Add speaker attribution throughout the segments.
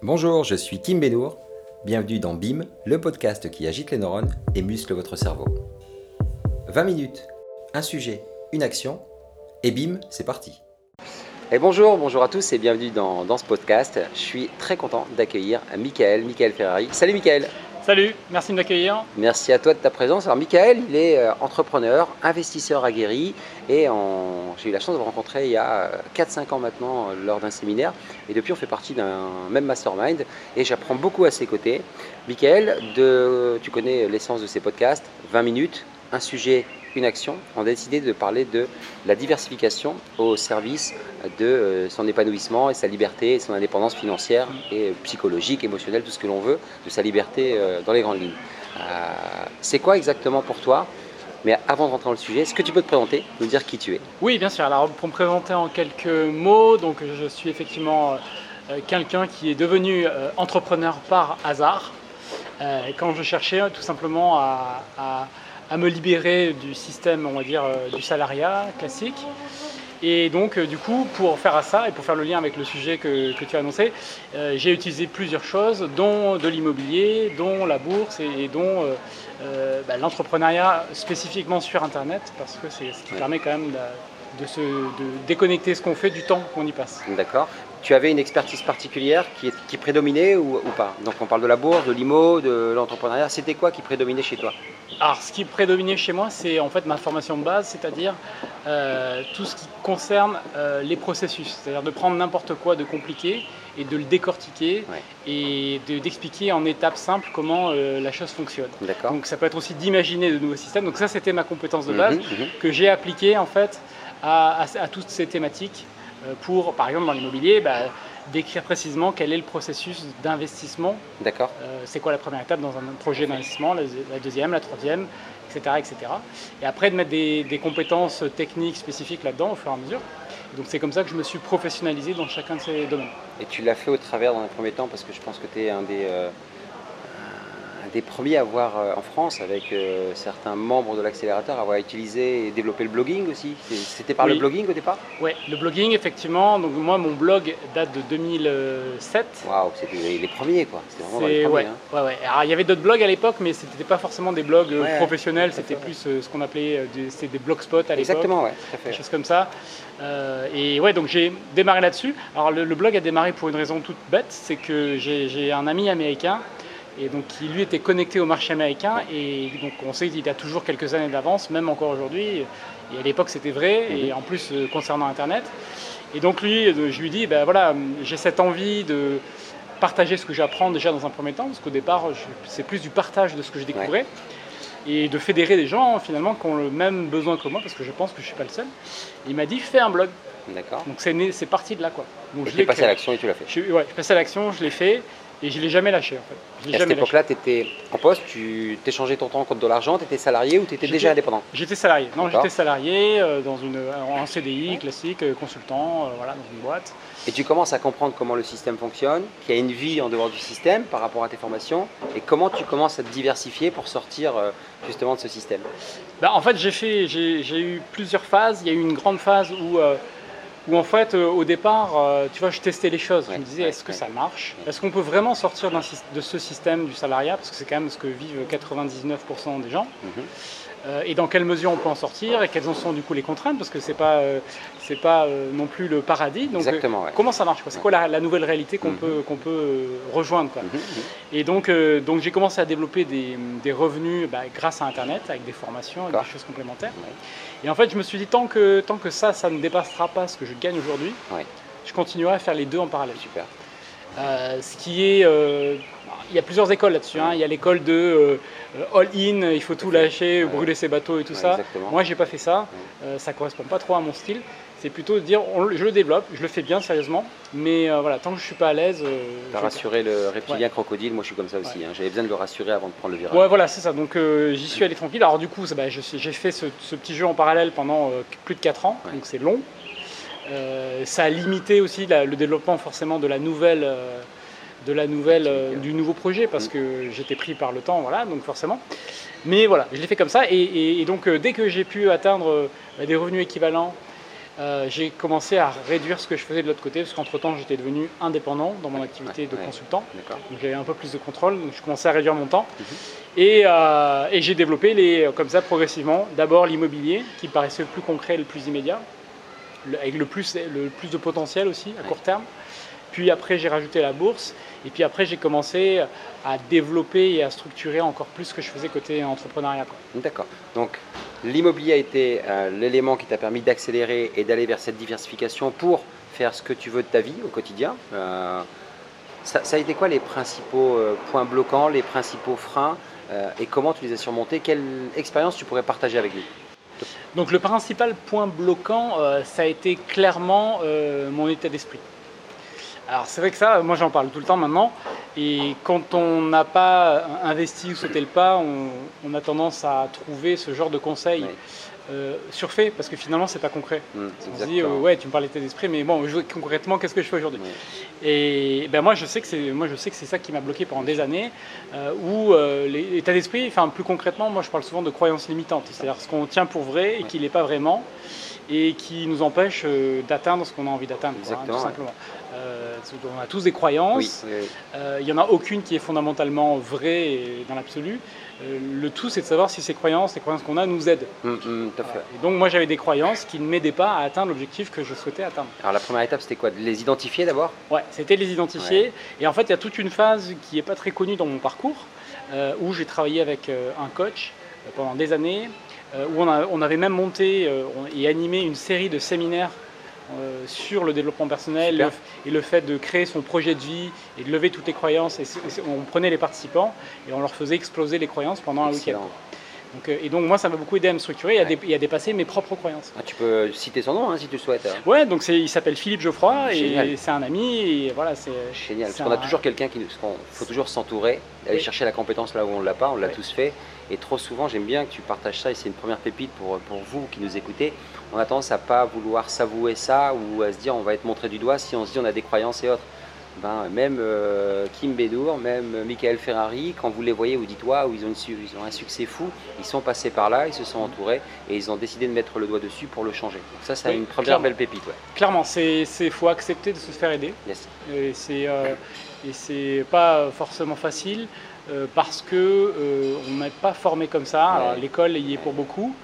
Speaker 1: Bonjour, je suis Tim Benour. Bienvenue dans BIM, le podcast qui agite les neurones et muscle votre cerveau. 20 minutes, un sujet, une action, et BIM, c'est parti. Et bonjour, bonjour à tous et bienvenue dans, dans ce podcast. Je suis très content d'accueillir Michael, Michael Ferrari. Salut Michael
Speaker 2: Salut, merci de m'accueillir.
Speaker 1: Merci à toi de ta présence. Alors Michael, il est euh, entrepreneur, investisseur aguerri et j'ai eu la chance de le rencontrer il y a 4-5 euh, ans maintenant euh, lors d'un séminaire et depuis on fait partie d'un même mastermind et j'apprends beaucoup à ses côtés. Michael, tu connais l'essence de ces podcasts, 20 minutes, un sujet une action, on a décidé de parler de la diversification au service de euh, son épanouissement et sa liberté et son indépendance financière et psychologique, émotionnelle, tout ce que l'on veut, de sa liberté euh, dans les grandes lignes. Euh, c'est quoi exactement pour toi? Mais avant de rentrer dans le sujet, est-ce que tu peux te présenter, nous dire qui tu es?
Speaker 2: Oui, bien sûr. Alors, pour me présenter en quelques mots, donc je suis effectivement quelqu'un qui est devenu entrepreneur par hasard. quand je cherchais tout simplement à à me libérer du système, on va dire, euh, du salariat classique. Et donc, euh, du coup, pour faire à ça et pour faire le lien avec le sujet que, tu as annoncé, euh, j'ai utilisé plusieurs choses, dont de l'immobilier, dont la bourse et, dont bah, l'entrepreneuriat spécifiquement sur Internet, parce que c'est ce qui permet quand même de, se, de déconnecter ce qu'on fait du temps qu'on y passe.
Speaker 1: D'accord. Tu avais une expertise particulière qui, qui prédominait ou, ou, pas? Donc on parle de la bourse, de l'IMO, de l'entrepreneuriat. C'était quoi qui prédominait chez toi?
Speaker 2: Alors, ce qui prédominait chez moi, c'est en fait ma formation de base, c'est-à-dire euh, tout ce qui concerne euh, les processus, c'est-à-dire de prendre n'importe quoi de compliqué et de le décortiquer et d'expliquer en étapes simples comment euh, la chose fonctionne. Donc, ça peut être aussi d'imaginer de nouveaux systèmes. Donc, ça, c'était ma compétence de base mhm, mhm. que j'ai appliquée en fait à, toutes ces thématiques pour, par exemple, dans l'immobilier. Bah, décrire précisément quel est le processus d'investissement.
Speaker 1: D'accord.
Speaker 2: Euh, c'est quoi la première étape dans un projet d'investissement, la, deuxième, la troisième, etc. etc. Et après de mettre des, compétences techniques spécifiques là-dedans au fur et à mesure. Donc c'est comme ça que je me suis professionnalisé dans chacun de ces domaines.
Speaker 1: Et tu l'as fait au travers dans un premier temps parce que je pense que tu es un des... Euh, des premiers à voir euh, en France, avec euh, certains membres de l'accélérateur, avoir utilisé et développé le blogging aussi. C'était par le blogging au départ?
Speaker 2: Oui, le blogging, effectivement. Donc moi, mon blog date de 2007.
Speaker 1: Waouh, c'était les, premiers, quoi. C'était vraiment les premiers.
Speaker 2: Hein. Ouais, ouais. Alors, il y avait d'autres blogs à l'époque, mais ce n'était pas forcément des blogs euh, professionnels, c'était plus ce qu'on appelait des, des blogspots à l'époque.
Speaker 1: Exactement, ouais, tout à
Speaker 2: fait. Des choses comme ça. et ouais, donc j'ai démarré là-dessus. Alors, le, le blog a démarré pour une raison toute bête, c'est que j'ai un ami américain et donc qui lui était connecté au marché américain et donc on sait qu'il a toujours quelques années d'avance, même encore aujourd'hui. Et à l'époque c'était vrai, et mhm. en plus euh, concernant Internet. Et donc lui, euh, je lui dis, ben voilà, j'ai cette envie de partager ce que j'apprends déjà dans un premier temps, parce qu'au départ c'est plus du partage de ce que je découvrais. Et de fédérer des gens finalement qui ont le même besoin que moi, parce que je pense que je ne suis pas le seul. il m'a dit fais un blog.
Speaker 1: D'accord.
Speaker 2: Donc c'est parti de là quoi.
Speaker 1: Donc, je l'ai passé à l'action et tu l'as fait.
Speaker 2: Je, ouais, je passé à l'action, je l'ai fait. Et je ne l'ai jamais lâché en fait.
Speaker 1: à cette époque-là, tu étais en poste, tu t'échangeais ton temps contre de l'argent, tu étais salarié ou tu étais déjà indépendant
Speaker 2: J'étais salarié. Non, j'étais salarié euh, dans une, en CDI classique, euh, consultant, euh, voilà, dans une boîte.
Speaker 1: Et tu commences à comprendre comment le système fonctionne, qu'il y a une vie en dehors du système par rapport à tes formations, et comment tu commences à te diversifier pour sortir justement de ce système?
Speaker 2: Bah, En fait, j'ai, fait, j'ai, eu plusieurs phases. Il y a eu une grande phase où où en fait, euh, au départ, euh, tu vois, je testais les choses. je me disais, est-ce que ça marche Est-ce qu'on peut vraiment sortir de ce système du salariat? Parce que c'est quand même ce que vivent 99% des gens. Mhm. Et dans quelle mesure on peut en sortir et quelles en sont du coup les contraintes parce que c'est pas c'est pas non plus le paradis donc
Speaker 1: Exactement,
Speaker 2: comment ça marche c'est quoi la, nouvelle réalité qu'on mhm. peut qu'on peut rejoindre quoi? Mhm, et donc donc j'ai commencé à développer des, des revenus bah, grâce à internet avec des formations et des choses complémentaires et en fait, je me suis dit, tant que, tant que ça, ça ne dépassera pas ce que je gagne aujourd'hui, je continuerai à faire les deux en parallèle.
Speaker 1: Super.
Speaker 2: Euh, ce qui est. Euh, il y a plusieurs écoles là-dessus. Hein. Il y a l'école de euh, all-in, il faut tout lâcher, brûler ses bateaux et tout ça. Moi, j'ai pas fait ça. ça correspond pas trop à mon style. C'est plutôt de dire, je le développe, je le fais bien sérieusement, mais voilà, tant que je suis pas à l'aise. Euh,
Speaker 1: rassurer le reptilien crocodile, moi je suis comme ça aussi. Hein. J'avais besoin de le rassurer avant de prendre le virage.
Speaker 2: Ouais, voilà, c'est ça. Donc j'y suis allé tranquille. Alors du coup, bah, j'ai fait ce, petit jeu en parallèle pendant plus de 4 ans, donc c'est long. Euh, ça a limité aussi le développement forcément de la nouvelle, euh, de la nouvelle euh, du nouveau projet parce mm. que j'étais pris par le temps, voilà, donc forcément. Mais voilà, je l'ai fait comme ça et, donc dès que j'ai pu atteindre des revenus équivalents euh, j'ai commencé à réduire ce que je faisais de l'autre côté, parce qu'entre-temps, j'étais devenu indépendant dans mon activité de
Speaker 1: ouais.
Speaker 2: consultant. Donc j'avais un peu plus de contrôle, donc je commençais à réduire mon temps.
Speaker 1: Mhm.
Speaker 2: Et, euh, et j'ai développé les, comme ça progressivement. D'abord l'immobilier, qui me paraissait le plus concret, le plus immédiat, le- avec le plus, le plus de potentiel aussi à
Speaker 1: Ouais.
Speaker 2: court terme. Puis après j'ai rajouté la bourse. Et puis après j'ai commencé à développer et à structurer encore plus ce que je faisais côté entrepreneuriat.
Speaker 1: D'accord. Donc l'immobilier a été euh, l'élément qui t'a permis d'accélérer et d'aller vers cette diversification pour faire ce que tu veux de ta vie au quotidien. Euh, ça, ça a été quoi les principaux euh, points bloquants, les principaux freins et comment tu les as surmontés? Quelle expérience tu pourrais partager avec nous?
Speaker 2: Donc le principal point bloquant, euh, ça a été clairement euh, mon état d'esprit. Alors c'est vrai que ça, moi j'en parle tout le temps maintenant, et quand on n'a pas investi ou sauté le pas, on, on a tendance à trouver ce genre de conseils
Speaker 1: Oui.
Speaker 2: euh, surfaits, parce que finalement c'est pas concret.
Speaker 1: Hum,
Speaker 2: On se dit, euh, ouais, tu me parles d'état d'esprit, mais bon, je- concrètement, qu'est-ce que je fais aujourd'hui? Et ben moi, je sais que c'est moi, je sais que c'est ça qui m'a bloqué pendant des années, euh, où euh, l'état d'esprit, enfin plus concrètement, moi je parle souvent de croyances limitantes, c'est-à-dire ce qu'on tient pour vrai et qui n'est pas vraiment, et qui nous empêche d'atteindre ce qu'on a envie d'atteindre, hein, tout
Speaker 1: ouais.
Speaker 2: simplement. On a tous des croyances.
Speaker 1: Oui, oui, oui.
Speaker 2: Euh, Il n'y en a aucune qui est fondamentalement vraie et dans l'absolu. Euh, le tout, c'est de savoir si ces croyances, les croyances qu'on a, nous aident.
Speaker 1: Tout à fait.
Speaker 2: Voilà. Et donc, moi, j'avais des croyances qui ne m'aidaient pas à atteindre l'objectif que je souhaitais atteindre.
Speaker 1: Alors la première étape c'était quoi? De les identifier d'abord?
Speaker 2: Ouais, c'était les identifier. Et en fait, il y a toute une phase qui n'est pas très connue dans mon parcours, euh, où j'ai travaillé avec euh, un coach pendant des années, euh, où on, a- on avait même monté on- et animé une série de séminaires euh, sur le développement personnel le- et le fait de créer son projet de vie et de lever toutes les croyances. Et on prenait les participants et on leur faisait exploser les croyances pendant un week-end. Donc, euh, et donc moi, ça m'a beaucoup aidé à me structurer et à,
Speaker 1: Ouais.
Speaker 2: dé- et à dépasser mes propres croyances.
Speaker 1: Ah, tu peux citer son nom hein, si tu souhaites. hein.
Speaker 2: Ouais, donc il s'appelle Philippe Geoffroy
Speaker 1: Génial.
Speaker 2: et c'est un ami et voilà, c'est
Speaker 1: Génial, parce qu'on a
Speaker 2: un-
Speaker 1: toujours quelqu'un qui nous. Il faut toujours s'entourer, aller
Speaker 2: Oui.
Speaker 1: chercher la compétence là où on ne l'a pas, on l'a
Speaker 2: Oui.
Speaker 1: tous fait. Et trop souvent, j'aime bien que tu partages ça, et c'est une première pépite pour, pour vous qui nous écoutez. On a tendance à pas vouloir s'avouer ça ou à se dire on va être montré du doigt si on se dit on a des croyances et autres. Ben, même euh, Kim Bedour, même Michael Ferrari, quand vous les voyez, vous dites waouh, ils, ont une ils ont un succès fou, ils sont passés par là, ils se sont entourés et ils ont décidé de mettre le doigt dessus pour le changer. Donc, ça, c'est
Speaker 2: Oui,
Speaker 1: une première
Speaker 2: clairement.
Speaker 1: belle pépite. Ouais.
Speaker 2: Clairement, c'est il faut accepter de se faire aider.
Speaker 1: Yes.
Speaker 2: Et c'est euh, pas forcément facile euh, parce que euh, on n'est pas formé comme ça.
Speaker 1: Ouais.
Speaker 2: l'école y est pour beaucoup.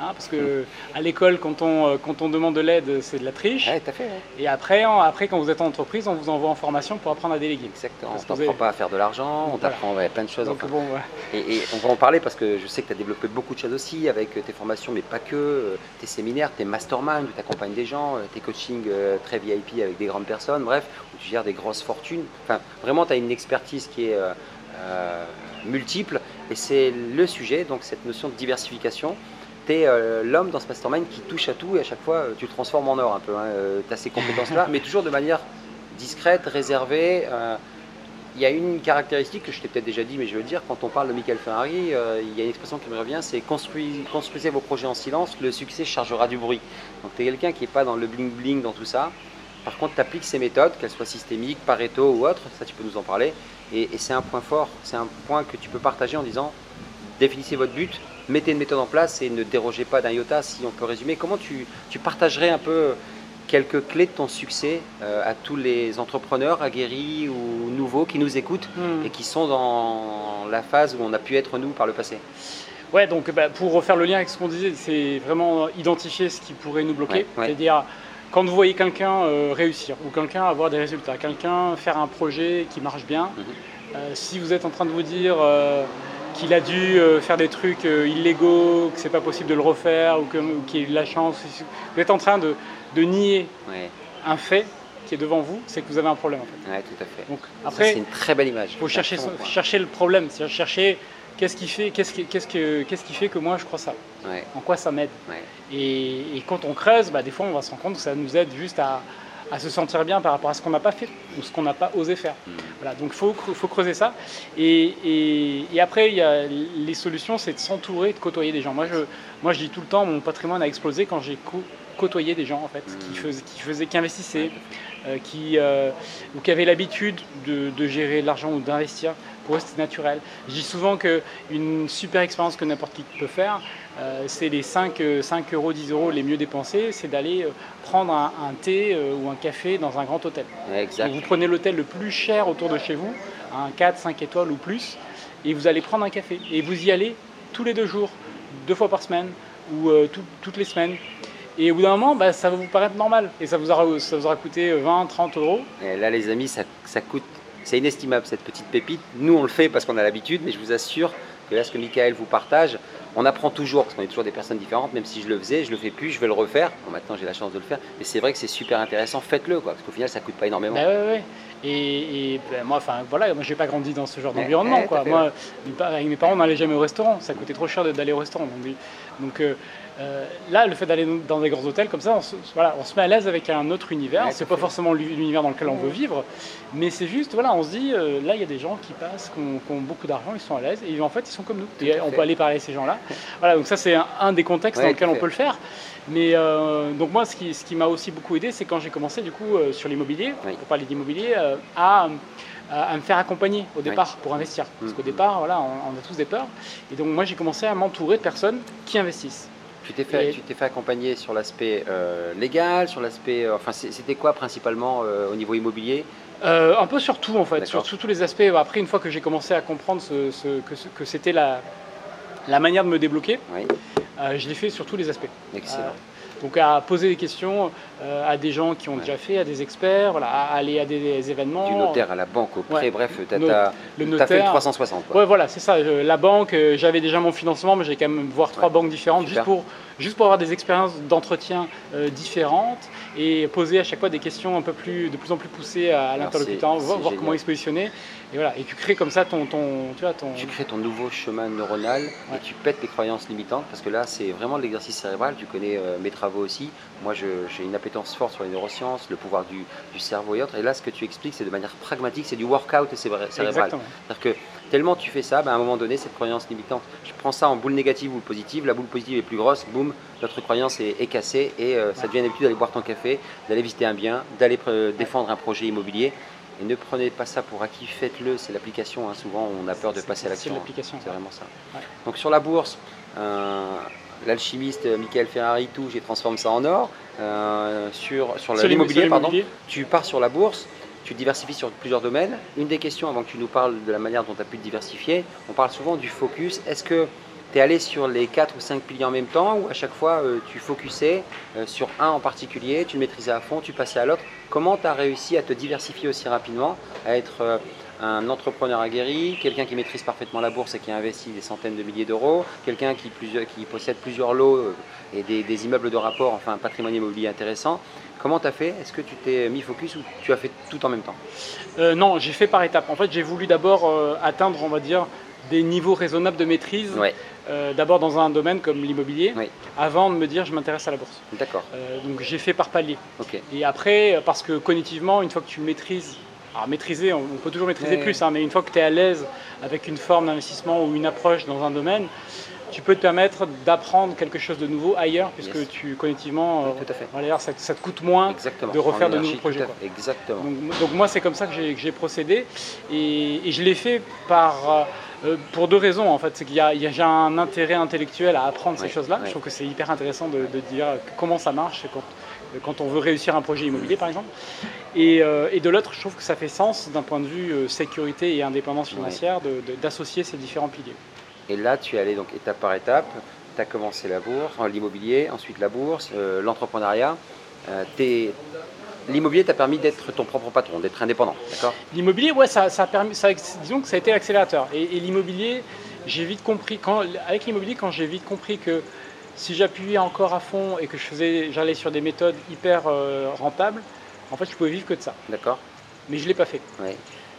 Speaker 2: Hein, parce que à l'école, quand on, euh, quand on demande de l'aide, c'est de la triche.
Speaker 1: Ouais, t'as fait. ouais.
Speaker 2: Et après, en- après, quand vous êtes en entreprise, on vous envoie en formation pour apprendre à déléguer.
Speaker 1: Exactement.
Speaker 2: Parce
Speaker 1: On t'apprend
Speaker 2: avez-
Speaker 1: pas à faire de l'argent, on
Speaker 2: Voilà.
Speaker 1: t'apprend ouais, plein de choses.
Speaker 2: Donc
Speaker 1: enfin.
Speaker 2: bon, ouais.
Speaker 1: Et, et on va en parler parce que je sais que tu as développé beaucoup de choses aussi avec euh, tes formations, mais pas que, euh, tes séminaires, tes masterminds où tu accompagnes des gens, tes coachings très VIP avec des grandes personnes, bref, où tu gères des grosses fortunes. Enfin, vraiment, tu as une expertise qui est euh, multiple et c'est le sujet, donc cette notion de diversification. Tu es l'homme dans ce mastermind qui touche à tout et à chaque fois, euh, tu le transformes en or un peu. tu as ces compétences-là, mais toujours de manière discrète, réservée. euh, il y a une caractéristique que je t'ai peut-être déjà dit, mais je veux le dire, quand on parle de Michael Ferrari, euh, il y a une expression qui me revient, c'est construis- construisez vos projets en silence, le succès chargera du bruit. Donc tu es quelqu'un qui n'est pas dans le bling-bling, dans tout ça. Par contre, tu appliques ces méthodes, qu'elles soient systémiques, Pareto ou autres, ça tu peux nous en parler. Et, et c'est un point fort, c'est un point que tu peux partager en disant, définissez votre but, mettez une méthode en place et ne dérogez pas d'un iota, si on peut résumer. Comment tu, tu partagerais un peu quelques clés de ton succès euh, à tous les entrepreneurs aguerris ou nouveaux qui nous écoutent
Speaker 2: Hmm.
Speaker 1: et qui sont dans la phase où on a pu être nous par le passé?
Speaker 2: Ouais, donc bah, pour refaire le lien avec ce qu'on disait, c'est vraiment identifier ce qui pourrait nous bloquer.
Speaker 1: Ouais, ouais.
Speaker 2: C'est-à-dire, quand vous voyez quelqu'un euh, réussir ou quelqu'un avoir des résultats, quelqu'un faire un projet qui marche bien,
Speaker 1: Mhm.
Speaker 2: euh, si vous êtes en train de vous dire euh, qu'il a dû euh, faire des trucs euh, illégaux, que c'est pas possible de le refaire ou ou qu'il a eu de la chance, vous êtes en train de, de nier
Speaker 1: Ouais,
Speaker 2: un fait qui est devant vous, c'est que vous avez un problème en fait.
Speaker 1: ouais, tout à fait.
Speaker 2: Donc après,
Speaker 1: c'est une très belle image.
Speaker 2: il faut
Speaker 1: C'est
Speaker 2: chercher, chercher le problème, c'est-à-dire chercher qu'est-ce qui fait, qu'est-ce qui, qu'est-ce que, qu'est-ce qui fait que moi je crois ça,
Speaker 1: Ouais,
Speaker 2: en quoi ça m'aide. et quand on creuse, bah, des fois on va se rendre compte que ça nous aide juste à, à se sentir bien par rapport à ce qu'on n'a pas fait ou ce qu'on n'a pas osé faire.
Speaker 1: Hmm.
Speaker 2: Voilà, donc il faut, faut creuser ça. Et, et- et après, il y a les solutions, c'est de s'entourer, de côtoyer des gens. Moi je, moi, je dis tout le temps, mon patrimoine a explosé quand j'ai côtoyé des gens en fait, qui,
Speaker 1: Mm.
Speaker 2: faisaient, qui, faisaient, qui investissaient, euh, qui, euh, ou qui avaient l'habitude de, de gérer de l'argent ou d'investir. Pour eux, c'était naturel. Je dis souvent qu'une super expérience que n'importe qui peut faire, euh, c'est les 5, 5 euros, 10 euros les mieux dépensés, c'est d'aller prendre un, thé ou un café dans un grand hôtel. vous prenez l'hôtel le plus cher autour de chez vous, un 4, 5 étoiles ou plus, et vous allez prendre un café. Et vous y allez tous les deux jours, deux fois par semaine ou toutes les semaines. Et au bout d'un moment, bah, ça va vous paraître normal. Et ça vous aura, ça vous aura coûté 20, 30 euros.
Speaker 1: Et là, les amis, ça, ça coûte. C'est inestimable cette petite pépite. Nous, on le fait parce qu'on a l'habitude, mais je vous assure que là, ce que Michael vous partage, on apprend toujours, parce qu'on est toujours des personnes différentes, même si je le faisais, je le fais plus, je vais le refaire. Bon, maintenant, j'ai la chance de le faire. Mais c'est vrai que c'est super intéressant, faites-le, quoi, parce qu'au final, ça coûte pas énormément.
Speaker 2: Bah, ouais, ouais. Et, ben, moi, enfin voilà, moi j'ai pas grandi dans ce genre d'environnement. quoi. Moi, avec mes parents, on n'allait jamais au restaurant. Ça coûtait trop cher d'aller au restaurant. Donc, donc euh, euh, là, le fait d'aller dans des grands hôtels comme ça, on se, voilà, on se met à l'aise avec un autre univers. c'est pas forcément l'univers dans lequel on veut vivre, mais c'est juste, voilà, on se dit, euh, là, il y a des gens qui passent, qui ont, beaucoup d'argent, ils sont à l'aise, et en fait, ils sont comme nous. Et on peut aller parler à ces gens-là. voilà, donc ça, c'est un, des contextes dans lesquels on peut le faire. Mais euh, donc moi, ce qui, ce qui m'a aussi beaucoup aidé, c'est quand j'ai commencé du coup sur l'immobilier, pour parler d'immobilier, à à, me faire accompagner au départ pour investir. Parce mm. qu'au départ, voilà, on, on, a tous des peurs. Et donc moi, j'ai commencé à m'entourer de personnes qui investissent.
Speaker 1: Tu t'es fait, tu t'es fait accompagner sur l'aspect euh, légal, sur l'aspect. Euh, enfin, c'était quoi principalement euh, au niveau immobilier?
Speaker 2: Un peu sur tout en fait, sur, tous les aspects. Après, une fois que j'ai commencé à comprendre ce, que, que c'était la, la manière de me débloquer, je l'ai fait sur tous les aspects.
Speaker 1: Excellent.
Speaker 2: Donc à poser des questions euh, à des gens qui ont déjà fait, à des experts, voilà, à aller à des, événements.
Speaker 1: Du notaire à la banque, au prêt, bref, tu as, fait le 360.
Speaker 2: Ouais, voilà, c'est ça. la banque, euh, j'avais déjà mon financement, mais j'ai quand même voir trois banques différentes juste pour, juste pour avoir des expériences d'entretien euh, différentes et poser à chaque fois des questions un peu plus, de plus en plus poussées à, l'interlocuteur, voir, voir comment il se positionnait. Et voilà, et tu crées comme ça ton, ton, tu vois, ton...
Speaker 1: Tu crées ton nouveau chemin neuronal et tu pètes tes croyances limitantes parce que là, c'est vraiment l'exercice cérébral. Tu connais euh, mes travaux aussi. Moi, j'ai une appétence forte sur les neurosciences, le pouvoir du, du, cerveau et autres. Et là, ce que tu expliques, c'est de manière pragmatique, c'est du workout cérébral. C'est-à-dire que tellement tu fais ça, ben, à un moment donné, cette croyance limitante, je prends ça en boule négative ou positive. La boule positive est plus grosse, boum, notre croyance est, cassée et euh, ça devient une habitude d'aller boire ton café, d'aller visiter un bien, d'aller euh, défendre un projet immobilier. Et ne prenez pas ça pour acquis, faites-le, c'est l'application. Hein. Souvent, on a peur de passer à l'action.
Speaker 2: C'est
Speaker 1: C'est vraiment ça. Donc sur la bourse, euh, l'alchimiste Michael Ferrari, tout, j'ai transformé ça en or. Euh, sur sur, l'immobilier, pardon, tu pars sur la bourse, tu diversifies sur plusieurs domaines. Une des questions, avant que tu nous parles de la manière dont tu as pu te diversifier, on parle souvent du focus. Est-ce que tu es allé sur les 4 ou 5 piliers en même temps ou à chaque fois euh, tu focusais euh, sur un en particulier, tu le maîtrisais à fond, tu passais à l'autre? Comment tu as réussi à te diversifier aussi rapidement, euh, un entrepreneur aguerri, quelqu'un qui maîtrise parfaitement la bourse et qui a investi des centaines de milliers d'euros, quelqu'un qui, qui, possède plusieurs lots et des, immeubles de rapport, enfin un patrimoine immobilier intéressant Comment tu as fait? Est-ce que tu t'es mis focus ou tu as fait tout en même temps?
Speaker 2: Non, j'ai fait par étapes. En fait, j'ai voulu d'abord atteindre, on va dire, des niveaux raisonnables de maîtrise. Euh, d'abord dans un domaine comme l'immobilier, avant de me dire je m'intéresse à la bourse.
Speaker 1: D'accord.
Speaker 2: Euh, donc j'ai fait par palier. Et après, parce que cognitivement, une fois que tu maîtrises, alors maîtriser, on, peut toujours maîtriser plus, hein, mais une fois que tu es à l'aise avec une forme d'investissement ou une approche dans un domaine, tu peux te permettre d'apprendre quelque chose de nouveau ailleurs, puisque tu cognitivement,
Speaker 1: tout à fait.
Speaker 2: Euh, ça, ça, te coûte moins de refaire de nouveaux projets.
Speaker 1: Exactement.
Speaker 2: Donc, moi, c'est comme ça que j'ai procédé, et, et je l'ai fait par euh, pour deux raisons en fait. C'est qu'il y, a un intérêt intellectuel à apprendre ces choses-là. Je trouve que c'est hyper intéressant de, dire comment ça marche quand, quand, on veut réussir un projet immobilier par exemple. Et, euh, et de l'autre, je trouve que ça fait sens d'un point de vue euh, sécurité et indépendance financière d'associer ces différents piliers.
Speaker 1: Et là, tu es allé donc étape par étape. Tu as commencé la bourse, l'immobilier, ensuite la bourse, l'entrepreneuriat. L'immobilier t'a permis d'être ton propre patron, d'être indépendant, d'accord?
Speaker 2: L'immobilier, ouais, ça, a permis, ça, disons que ça a été l'accélérateur. Et, l'immobilier, j'ai vite compris, quand, avec l'immobilier, quand j'ai vite compris que si j'appuyais encore à fond et que je faisais, j'allais sur des méthodes hyper euh, rentables, en fait, je pouvais vivre que de ça.
Speaker 1: D'accord.
Speaker 2: Mais je ne l'ai pas fait.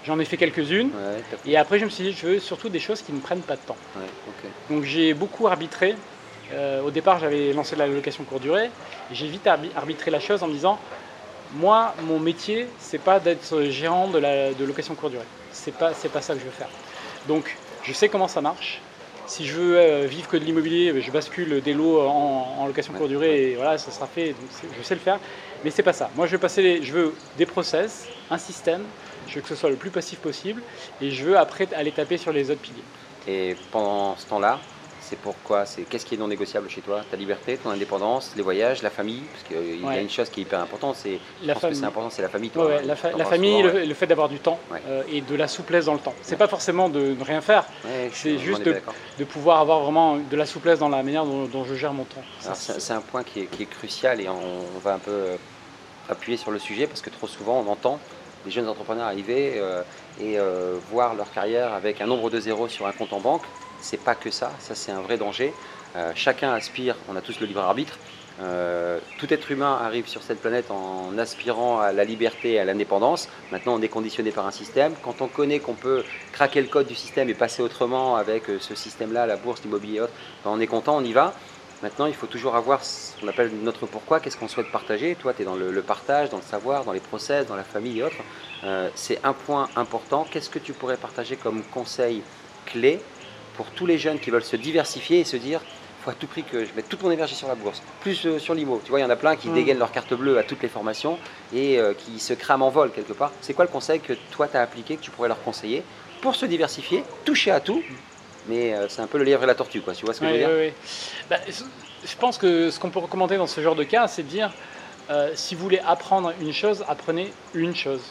Speaker 2: J'en ai fait quelques-unes. et après, je me suis dit, je veux surtout des choses qui ne prennent pas de temps. Donc, j'ai beaucoup arbitré. Euh, au départ, j'avais lancé la location courte durée. J'ai vite arbitré la chose en me disant, moi, mon métier, c'est pas d'être gérant de, la, de location courte durée. C'est pas, c'est pas ça que je veux faire. Donc, je sais comment ça marche. Si je veux euh, vivre que de l'immobilier, je bascule des lots en, location courte durée et voilà, ça sera fait. Je sais le faire. Mais c'est pas ça. Moi, je veux passer, je veux des process, un système. Je veux que ce soit le plus passif possible et je veux après aller taper sur les autres piliers.
Speaker 1: Et pendant ce temps-là, C'est pourquoi C'est qu'est-ce qui est non négociable chez toi? Ta liberté, ton indépendance, les voyages, la famille? Parce qu'il y a une chose qui est hyper importante, c'est je
Speaker 2: La
Speaker 1: pense que
Speaker 2: famille.
Speaker 1: c'est important, c'est la famille. Toi,
Speaker 2: ouais,
Speaker 1: hein,
Speaker 2: la, fa- famille,
Speaker 1: souvent,
Speaker 2: le, le fait d'avoir du temps euh, et de la souplesse dans le temps. C'est pas forcément de ne rien faire,
Speaker 1: je
Speaker 2: c'est juste de- pouvoir avoir vraiment de la souplesse dans la manière dont, dont je gère mon temps.
Speaker 1: C'est un point qui est, qui est crucial et on, on va un peu euh, appuyer sur le sujet parce que trop souvent on entend des jeunes entrepreneurs arriver euh, et euh, voir leur carrière avec un nombre de zéros sur un compte en banque. C'est pas que ça, ça c'est un vrai danger. Euh, chacun aspire, on a tous le libre arbitre. Euh, tout être humain arrive sur cette planète en aspirant à la liberté et à l'indépendance. Maintenant, on est conditionné par un système. Quand on connaît qu'on peut craquer le code du système et passer autrement avec euh, ce système-là, la bourse, l'immobilier et autres, ben, on est content, on y va. Maintenant, il faut toujours avoir ce qu'on appelle notre pourquoi, qu'est-ce qu'on souhaite partager? Toi, tu es dans le, partage, dans le savoir, dans les process, dans la famille et autres. C'est un point important. Qu'est-ce que tu pourrais partager comme conseil clé pour tous les jeunes qui veulent se diversifier et se dire faut à tout prix que je mette toute mon énergie sur la bourse, plus euh, sur l'IMO. Tu vois, il y en a plein qui
Speaker 2: Mm.
Speaker 1: dégainent leur carte bleue à toutes les formations et euh, qui se crament en vol quelque part. C'est quoi le conseil que toi tu as appliqué, que tu pourrais leur conseiller pour se diversifier, toucher à tout mais euh, c'est un peu le lièvre et la tortue, quoi. Tu vois ce que je veux dire?
Speaker 2: ouais, ouais. Bah, je pense que ce qu'on peut recommander dans ce genre de cas, c'est de dire si vous voulez apprendre une chose, apprenez une chose.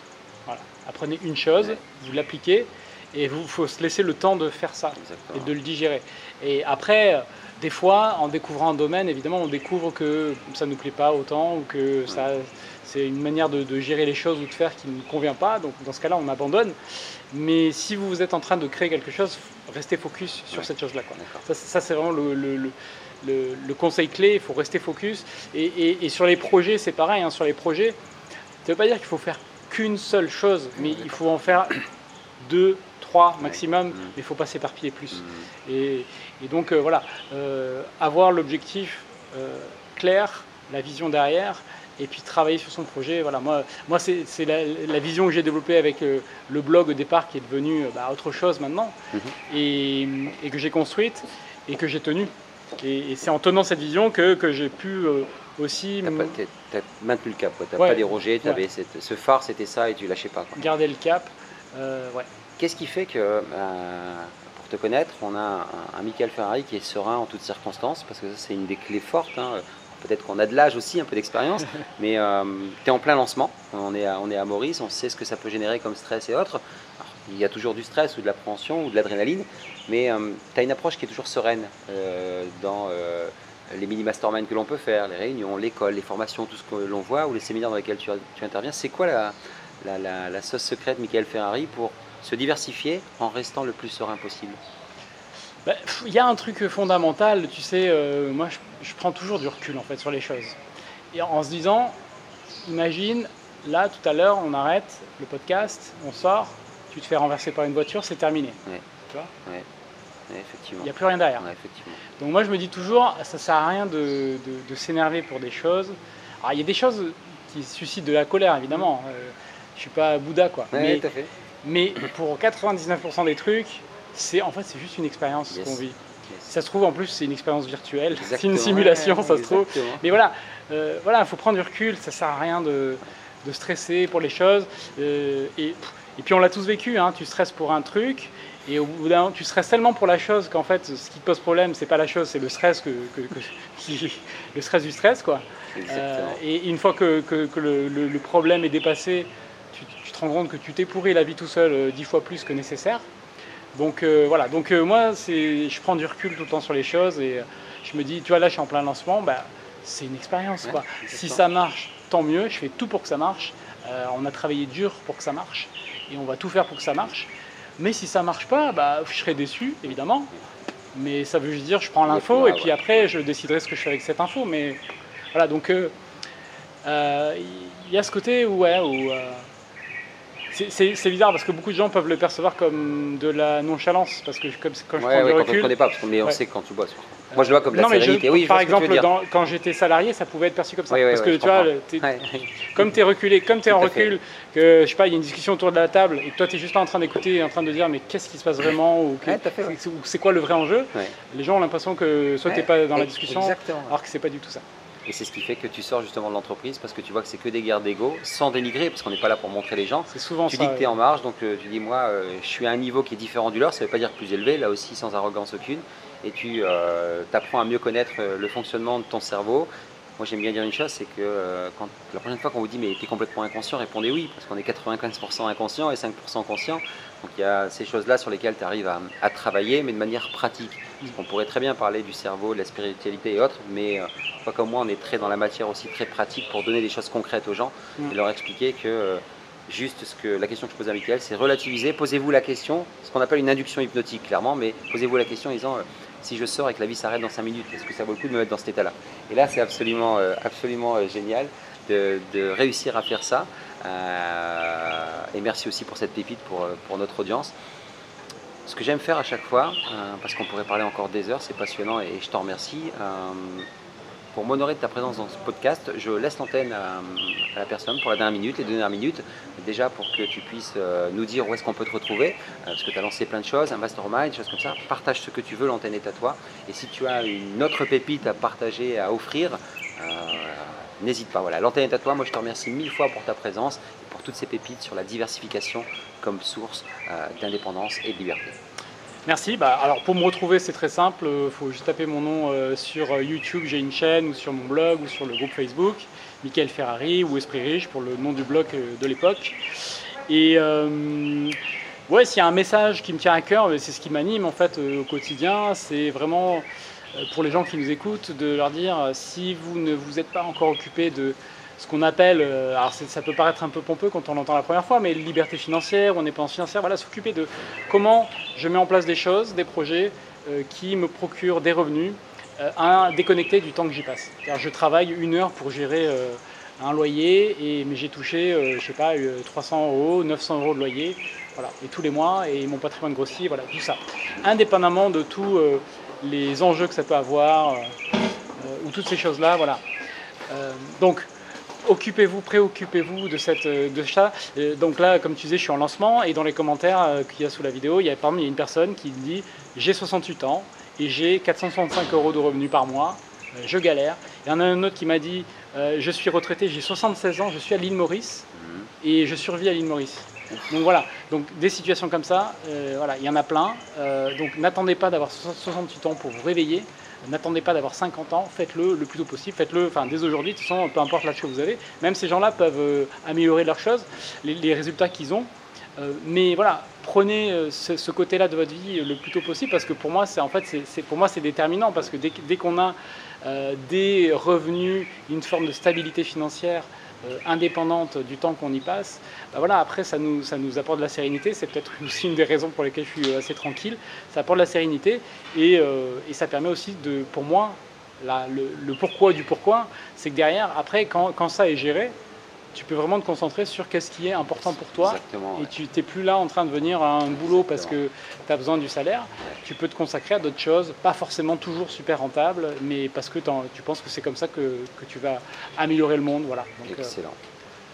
Speaker 2: Voilà. Apprenez une chose,
Speaker 1: Ouais.
Speaker 2: vous l'appliquez et vous faut se laisser le temps de faire ça
Speaker 1: Exactement.
Speaker 2: et de le digérer. Et après, euh, des fois, en découvrant un domaine, évidemment, on découvre que ça ne nous plaît pas autant ou que ça, c'est une manière de, de gérer les choses ou de faire qui ne nous convient pas. Donc, dans ce cas-là, on abandonne. Mais si vous êtes en train de créer quelque chose, restez focus sur
Speaker 1: Ouais.
Speaker 2: cette chose-là. Ça, ça, c'est vraiment le, le- le- le- le conseil clé. Il faut rester focus. Et, et- et sur les projets, c'est pareil. hein, sur les projets, ça ne veut pas dire qu'il faut faire qu'une seule chose, mais il faut en faire deux, trois maximum. Mais il ne faut pas s'éparpiller plus.
Speaker 1: Mm.
Speaker 2: Et, et donc euh, voilà, euh, avoir l'objectif euh, clair, la vision derrière, et puis travailler sur son projet. Voilà, moi, moi c'est la, la vision que j'ai développée avec le blog au départ qui est devenu bah, autre chose maintenant,
Speaker 1: Mhm.
Speaker 2: et, et que j'ai construite et que j'ai tenue. Et, et c'est en tenant cette vision que, que j'ai pu aussi
Speaker 1: pas- t'es- t'as maintenu le cap, tu n'as
Speaker 2: Ouais.
Speaker 1: pas dérogé, t'avais cette- ce phare, c'était ça et tu lâchais pas. quoi.
Speaker 2: garder le cap. Euh, ouais.
Speaker 1: Qu'est-ce qui fait que, euh, pour te connaître, on a un, un Michael Ferrari qui est serein en toutes circonstances Parce que ça, c'est une des clés fortes. hein. Peut-être qu'on a de l'âge aussi, un peu d'expérience, mais tu es en plein lancement. On est, à, on est à Maurice, on sait ce que ça peut générer comme stress et autres. Alors, il y a toujours du stress ou de l'appréhension ou de l'adrénaline, mais tu as une approche qui est toujours sereine euh, dans euh, les mini-masterminds que l'on peut faire, les réunions, l'école, les formations, tout ce que l'on voit, ou les séminaires dans lesquels tu, tu interviens. C'est quoi la, la, la, la sauce secrète Michael Ferrari pour se diversifier en restant le plus serein possible
Speaker 2: Bah, Il y a un truc fondamental, tu sais, euh, moi je, je prends toujours du recul en fait sur les choses. Et en se disant, imagine, là tout à l'heure on arrête le podcast, on sort, tu te fais renverser par une voiture, c'est terminé.
Speaker 1: Ouais.
Speaker 2: Tu vois
Speaker 1: Ouais, effectivement.
Speaker 2: Il n'y a plus rien derrière.
Speaker 1: Effectivement.
Speaker 2: Donc moi je me dis toujours, ça sert à rien de, de- de s'énerver pour des choses. Alors il y a des choses qui suscitent de la colère évidemment. Euh, je suis pas Bouddha quoi.
Speaker 1: Ouais,
Speaker 2: mais,
Speaker 1: tout à fait.
Speaker 2: Mais pour 99% des trucs, c'est en fait c'est juste une expérience
Speaker 1: Yes.
Speaker 2: qu'on vit.
Speaker 1: Yes.
Speaker 2: Ça se trouve en plus c'est une expérience virtuelle, c'est une simulation ça se trouve.
Speaker 1: exactement.
Speaker 2: Mais voilà, euh, voilà, il faut prendre du recul, ça sert à rien de, de stresser pour les choses. Euh, et, et puis on l'a tous vécu, hein, tu stresses pour un truc, et au bout d'un tu stresses tellement pour la chose qu'en fait, ce qui te pose problème, c'est pas la chose, c'est le stress que, que- que- qui- le stress du stress, quoi. Euh, et une fois que, que- que le, le- le problème est dépassé, rends compte que tu t'es pourri la vie tout seul euh, dix fois plus que nécessaire. Donc euh, voilà, donc euh, moi, c'est, je prends du recul tout le temps sur les choses et euh, je me dis, tu vois, là, je suis en plein lancement, bah, c'est une expérience,
Speaker 1: Ouais,
Speaker 2: quoi. Si ça marche, tant mieux, je fais tout pour que ça marche. On a travaillé dur pour que ça marche et on va tout faire pour que ça marche. Mais si ça marche pas, bah, je serai déçu, évidemment. Mais ça veut juste dire, je prends l'info et puis après, je déciderai ce que je fais avec cette info. Mais voilà, donc il y a ce côté où, ouais, où c'est- bizarre parce que beaucoup de gens peuvent le percevoir comme de la nonchalance parce que comme, quand je
Speaker 1: Ouais,
Speaker 2: prends
Speaker 1: ouais,
Speaker 2: du
Speaker 1: quand on ne
Speaker 2: recul.
Speaker 1: connaît pas, parce qu'on
Speaker 2: Ouais.
Speaker 1: sait quand tu bosses. Moi, je le vois comme de la
Speaker 2: non, mais je-
Speaker 1: sérénité. oui, je
Speaker 2: par exemple, dans- quand j'étais salarié, ça pouvait être perçu comme ça.
Speaker 1: Oui,
Speaker 2: parce que tu vois, comme tu es reculé, comme tu es en recul, que je sais pas, il y a une discussion autour de la table et que toi tu es juste là en train d'écouter, en train de dire mais qu'est-ce qui se passe vraiment ou c'est- quoi le vrai enjeu, les gens ont l'impression que soit tu n'es pas dans la discussion, alors que c'est pas du tout ça.
Speaker 1: Et c'est ce qui fait que tu sors justement de l'entreprise parce que tu vois que c'est que des guerres d'ego, sans dénigrer, parce qu'on n'est pas là pour montrer les gens.
Speaker 2: C'est souvent
Speaker 1: Tu
Speaker 2: ça.
Speaker 1: dis que tu es en marge, donc euh, tu dis moi, euh, je suis à un niveau qui est différent du leur, ça ne veut pas dire plus élevé, là aussi sans arrogance aucune. et tu apprends à mieux connaître le fonctionnement de ton cerveau. Moi j'aime bien dire une chose, c'est que quand, la prochaine fois qu'on vous dit mais tu es complètement inconscient, répondez oui, parce qu'on est 95% inconscient et 5% conscient. Donc il y a ces choses-là sur lesquelles tu arrives à, travailler, mais de manière pratique. Parce qu'on pourrait très bien parler du cerveau, de la spiritualité et autres, mais pas comme moi, on est très dans la matière aussi très pratique pour donner des choses concrètes aux gens mm. et leur expliquer que juste ce que la question que je pose à Michael, c'est relativiser, posez-vous la question, ce qu'on appelle une induction hypnotique clairement, mais posez-vous la question en disant euh, si je sors et que la vie s'arrête dans 5 minutes, est-ce que ça vaut le coup de me mettre dans cet état-là? Et là, c'est absolument, euh, absolument euh, génial de, réussir à faire ça. et merci aussi pour cette pépite pour, pour notre audience. Ce que j'aime faire à chaque fois, parce qu'on pourrait parler encore des heures, c'est passionnant et je t'en remercie pour m'honorer de ta présence dans ce podcast, je laisse l'antenne à, la personne pour la dernière minute, les deux dernières minutes, déjà pour que tu puisses euh, nous dire où est-ce qu'on peut te retrouver, euh, parce que tu as lancé plein de choses, un mastermind, des choses comme ça. Partage ce que tu veux, l'antenne est à toi. Et si tu as une autre pépite à partager, à offrir, euh, n'hésite pas. Voilà, l'antenne est à toi. Moi, je te remercie mille fois pour ta présence pour toutes ces pépites sur la diversification comme source d'indépendance et de liberté.
Speaker 2: Merci. Bah, alors pour me retrouver, c'est très simple. Il faut juste taper mon nom euh, sur euh, YouTube, j'ai une chaîne, ou sur mon blog, ou sur le groupe Facebook, Michael Ferrari ou Esprit Riche pour le nom du blog euh, de l'époque. Et ouais, s'il y a un message qui me tient à cœur, c'est ce qui m'anime en fait au quotidien. C'est vraiment pour les gens qui nous écoutent de leur dire si vous ne vous êtes pas encore occupé de ce qu'on appelle, euh, alors ça peut paraître un peu pompeux quand on l'entend la première fois, mais liberté financière ou indépendance financière, voilà, s'occuper de comment je mets en place des choses, des projets euh, qui me procurent des revenus, euh, déconnectés du temps que j'y passe. je travaille une heure pour gérer un loyer, et, mais j'ai touché, je sais pas, 300 euros, 900 euros de loyer, voilà, et tous les mois, et mon patrimoine grossit, voilà, tout ça. Indépendamment de tous les enjeux que ça peut avoir, ou toutes ces choses-là, voilà. donc, occupez-vous, préoccupez-vous de, cette, euh, de ça. donc là, comme tu disais, je suis en lancement et dans les commentaires euh, qu'il y a sous la vidéo, il y a, par exemple, il y a une personne qui dit j'ai 68 ans et j'ai 465 euros de revenus par mois, euh, je galère. Il y en a un autre qui m'a dit je suis retraité, j'ai 76 ans, je suis à l'île Maurice mhm. et je survis à l'île Maurice. Donc voilà, donc des situations comme ça, voilà, il y en a plein. donc n'attendez pas d'avoir 68 ans pour vous réveiller. N'attendez pas d'avoir 50 ans, faites-le le plus tôt possible, faites-le enfin, dès aujourd'hui, de toute façon, peu importe l'âge que vous avez. Même ces gens-là peuvent euh, améliorer leurs choses, les, résultats qu'ils ont. Euh, mais voilà, prenez euh, ce, côté-là de votre vie le plus tôt possible parce que pour moi, c'est en fait, pour moi, c'est déterminant parce que dès, qu'on a des revenus, une forme de stabilité financière, indépendante du temps qu'on y passe, bah voilà, après ça nous, ça nous apporte de la sérénité, c'est peut-être aussi une des raisons pour lesquelles je suis assez tranquille, ça apporte de la sérénité et, euh, et ça permet aussi de, pour moi, le, le, pourquoi du pourquoi, c'est que derrière, après, quand, quand ça est géré, tu peux vraiment te concentrer sur qu'est-ce qui est important pour toi. et tu n'es plus là en train de venir à un boulot parce que tu as besoin du salaire. Tu peux te consacrer à d'autres choses, pas forcément toujours super rentables, mais parce que tu penses que c'est comme ça que, tu vas améliorer le monde. Voilà.
Speaker 1: Euh, Excellent.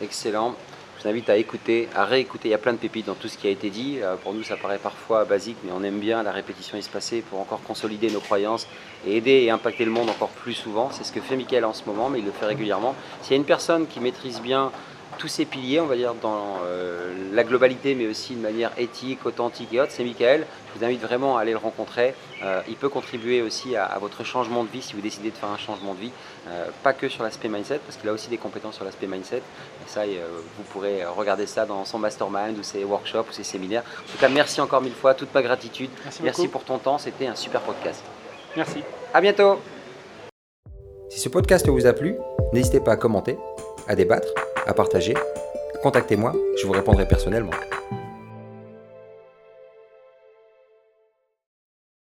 Speaker 1: Excellent. Je vous invite à écouter, à réécouter. Il y a plein de pépites dans tout ce qui a été dit. Euh, pour nous, ça paraît parfois basique, mais on aime bien la répétition espacée pour encore consolider nos croyances et aider et impacter le monde encore plus souvent. C'est ce que fait Mickaël en ce moment, mais il le fait régulièrement. S'il y a une personne qui maîtrise bien tous ces piliers, on va dire, dans euh, la globalité, mais aussi de manière éthique, authentique et autres, c'est Michael. Je vous invite vraiment à aller le rencontrer. Euh, il peut contribuer aussi à, votre changement de vie si vous décidez de faire un changement de vie. Euh, pas que sur l'aspect mindset, parce qu'il a aussi des compétences sur l'aspect mindset. Et ça, vous pourrez regarder ça dans son mastermind ou ses workshops ou ses séminaires. En tout cas, merci encore mille fois, toute ma gratitude.
Speaker 2: Merci,
Speaker 1: merci pour ton temps, c'était un super podcast.
Speaker 2: Merci.
Speaker 1: À bientôt. Si ce podcast vous a plu, n'hésitez pas à commenter, à débattre à partager, contactez-moi, je vous répondrai personnellement.